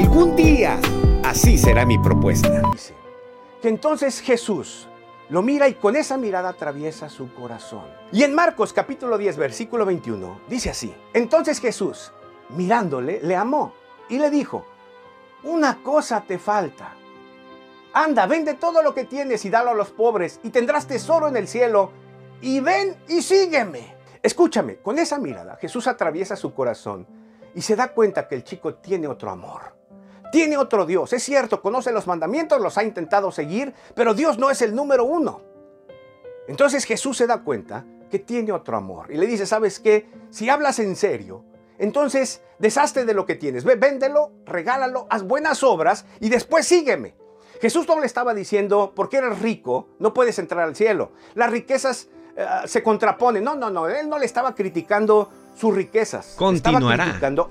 Algún día, así será mi propuesta. Dice que entonces Jesús lo mira y con esa mirada atraviesa su corazón. Y en Marcos capítulo 10, versículo 21, dice así. Entonces Jesús, mirándole, le amó y le dijo, una cosa te falta. Anda, vende todo lo que tienes y dalo a los pobres y tendrás tesoro en el cielo. Y ven y sígueme. Escúchame, con esa mirada Jesús atraviesa su corazón y se da cuenta que el chico tiene otro amor. Tiene otro Dios. Es cierto, conoce los mandamientos, los ha intentado seguir, pero Dios no es el número uno. Entonces Jesús se da cuenta que tiene otro amor y le dice, ¿sabes qué? Si hablas en serio, entonces deshazte de lo que tienes. Ve, véndelo, regálalo, haz buenas obras y después sígueme. Jesús no le estaba diciendo, porque eres rico, no puedes entrar al cielo. Las riquezas eh, se contraponen. No, no, no. Él no le estaba criticando sus riquezas. Continuará. Estaba criticando